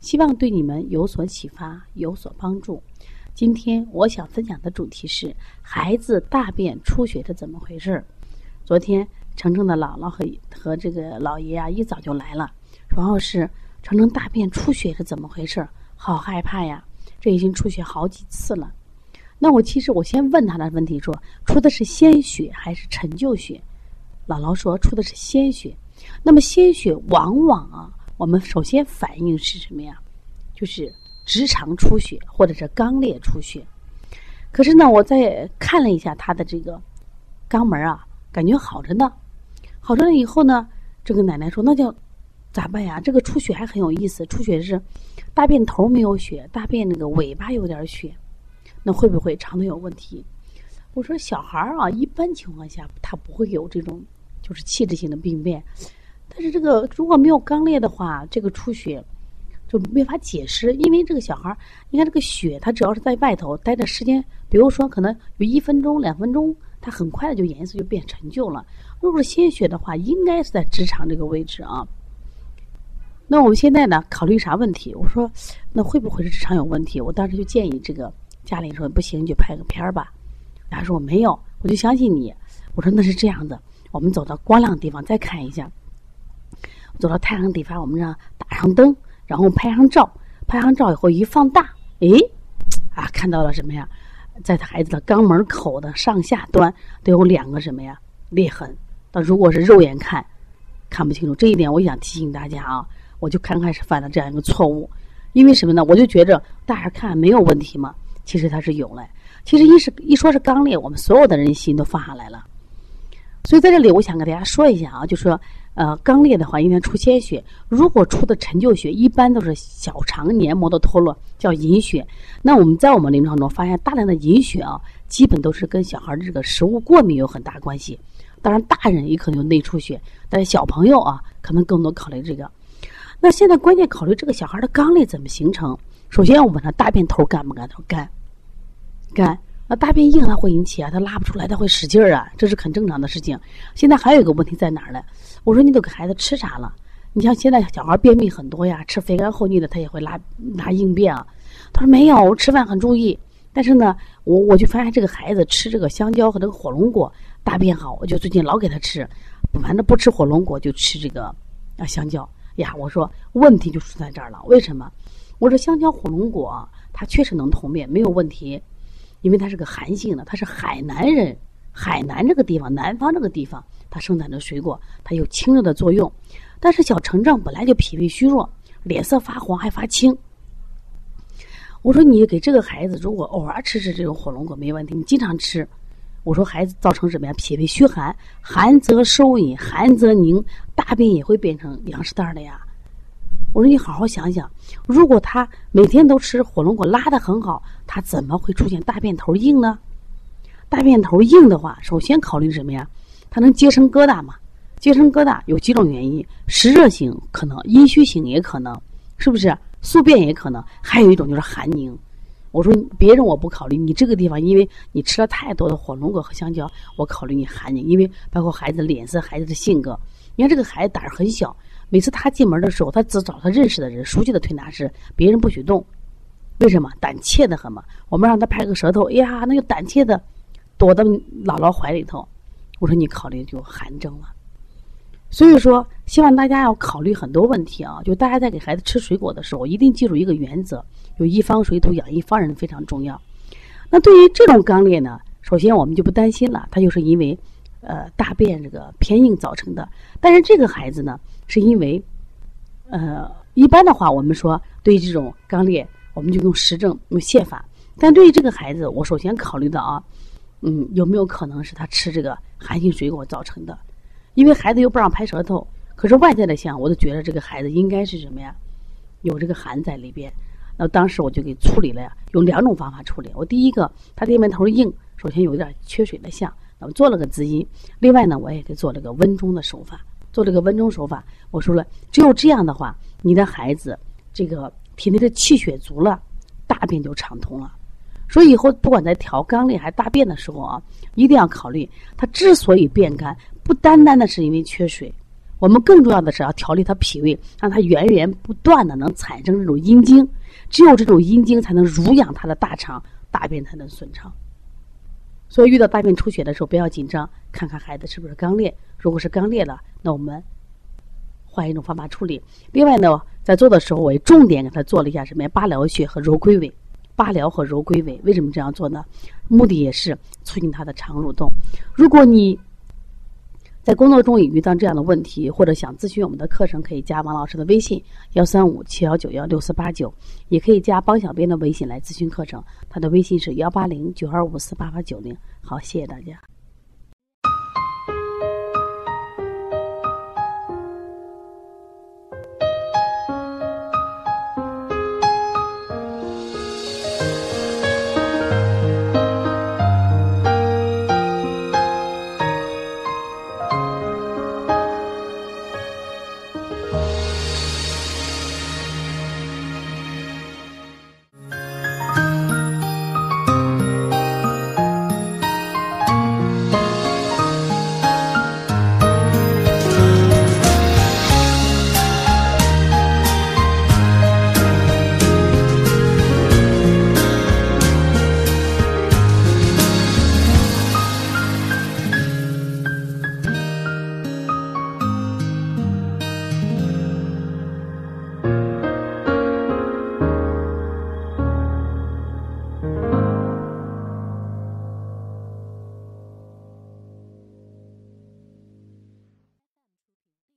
希望对你们有所启发，有所帮助。今天我想分享的主题是孩子大便出血是怎么回事儿。昨天程程的姥姥和和这个姥爷啊一早就来了，然后是程程大便出血是怎么回事儿？好害怕呀！这已经出血好几次了。那我其实我先问他的问题说，出的是鲜血还是陈旧血？姥姥说出的是鲜血。那么鲜血往往啊。我们首先反应是什么呀？就是直肠出血或者是肛裂出血。可是呢，我再看了一下他的这个肛门啊，感觉好着呢。好着了以后呢，这个奶奶说：“那叫咋办呀？这个出血还很有意思，出血是大便头没有血，大便那个尾巴有点血，那会不会肠子有问题？”我说：“小孩儿啊，一般情况下他不会有这种就是器质性的病变。”但是这个如果没有肛裂的话，这个出血就没法解释，因为这个小孩儿，你看这个血，它只要是在外头待的时间，比如说可能有一分钟、两分钟，它很快的就颜色就变陈旧了。如果是鲜血的话，应该是在直肠这个位置啊。那我们现在呢，考虑啥问题？我说，那会不会是直肠有问题？我当时就建议这个家里说不行，就拍个片儿吧。他说我没有，我就相信你。我说那是这样的，我们走到光亮的地方再看一下。走到太阳底下，我们让打上灯，然后拍上照。拍上照以后一放大，诶，啊，看到了什么呀？在他孩子的肛门口的上下端都有两个什么呀裂痕。那如果是肉眼看，看不清楚。这一点我想提醒大家啊，我就刚开始犯了这样一个错误。因为什么呢？我就觉着大家看没有问题嘛，其实它是有嘞。其实一是一说是肛裂，我们所有的人心都放下来了。所以在这里，我想跟大家说一下啊，就说。呃，肛裂的话，应该出鲜血。如果出的陈旧血，一般都是小肠黏膜的脱落，叫隐血。那我们在我们临床中发现，大量的隐血啊，基本都是跟小孩这个食物过敏有很大关系。当然，大人也可能有内出血，但是小朋友啊，可能更多考虑这个。那现在关键考虑这个小孩的肛裂怎么形成？首先，我问他大便头干不干？他说干，干。那大便硬，它会引起啊，它拉不出来，它会使劲儿啊，这是很正常的事情。现在还有一个问题在哪儿呢？我说你都给孩子吃啥了？你像现在小孩便秘很多呀，吃肥甘厚腻的，他也会拉拉硬便啊。他说没有，我吃饭很注意，但是呢，我我就发现这个孩子吃这个香蕉和这个火龙果大便好，我就最近老给他吃，反正不吃火龙果就吃这个啊香蕉呀。我说问题就出在这儿了，为什么？我说香蕉、火龙果它确实能通便，没有问题。因为它是个寒性的，它是海南人，海南这个地方，南方这个地方，它生产的水果，它有清热的作用。但是小成正本来就脾胃虚弱，脸色发黄还发青。我说你给这个孩子，如果偶尔吃吃这种火龙果没问题，你经常吃，我说孩子造成什么呀？脾胃虚寒，寒则收引，寒则凝，大便也会变成粮食蛋的呀。我说你好好想想，如果他每天都吃火龙果，拉的很好，他怎么会出现大便头硬呢？大便头硬的话，首先考虑什么呀？他能结成疙瘩吗？结成疙瘩有几种原因：湿热型可能，阴虚型也可能，是不是？宿便也可能，还有一种就是寒凝。我说别人我不考虑，你这个地方因为你吃了太多的火龙果和香蕉，我考虑你寒凝，因为包括孩子脸色、孩子的性格。你看这个孩子胆儿很小。每次他进门的时候，他只找他认识的人、熟悉的推拿师，别人不许动。为什么？胆怯的很嘛。我们让他拍个舌头，哎呀，那就胆怯的躲到姥姥怀里头。我说你考虑就寒症了。所以说，希望大家要考虑很多问题啊。就大家在给孩子吃水果的时候，一定记住一个原则：有一方水土养一方人非常重要。那对于这种肛裂呢，首先我们就不担心了，他就是因为呃大便这个偏硬造成的。但是这个孩子呢？是因为，呃，一般的话，我们说对于这种肛裂，我们就用实证用泻法。但对于这个孩子，我首先考虑到啊，嗯，有没有可能是他吃这个寒性水果造成的？因为孩子又不让拍舌头，可是外在的像，我都觉得这个孩子应该是什么呀？有这个寒在里边。那当时我就给处理了呀，用两种方法处理。我第一个，他这边头硬，首先有点缺水的象，那么做了个滋阴。另外呢，我也给做了个温中的手法，做这个温中手法。我说了，只有这样的话，你的孩子这个体内的气血足了，大便就畅通了。所以以后不管在调肛裂还是大便的时候啊，一定要考虑，他之所以变干，不单单的是因为缺水，我们更重要的是要调理他脾胃，让它源源不断的能产生这种阴精。只有这种阴经才能濡养他的大肠，大便才能顺畅。所以遇到大便出血的时候，不要紧张，看看孩子是不是肛裂。如果是肛裂了，那我们换一种方法处理。另外呢，在做的时候，我也重点给他做了一下什么呀？八髎穴和揉龟尾。八髎和揉龟尾，为什么这样做呢？目的也是促进他的肠蠕动。如果你在工作中也遇到这样的问题，或者想咨询我们的课程，可以加王老师的微信幺三五七幺九幺六四八九，也可以加帮小编的微信来咨询课程，他的微信是幺八零九二五四八八九零。好，谢谢大家。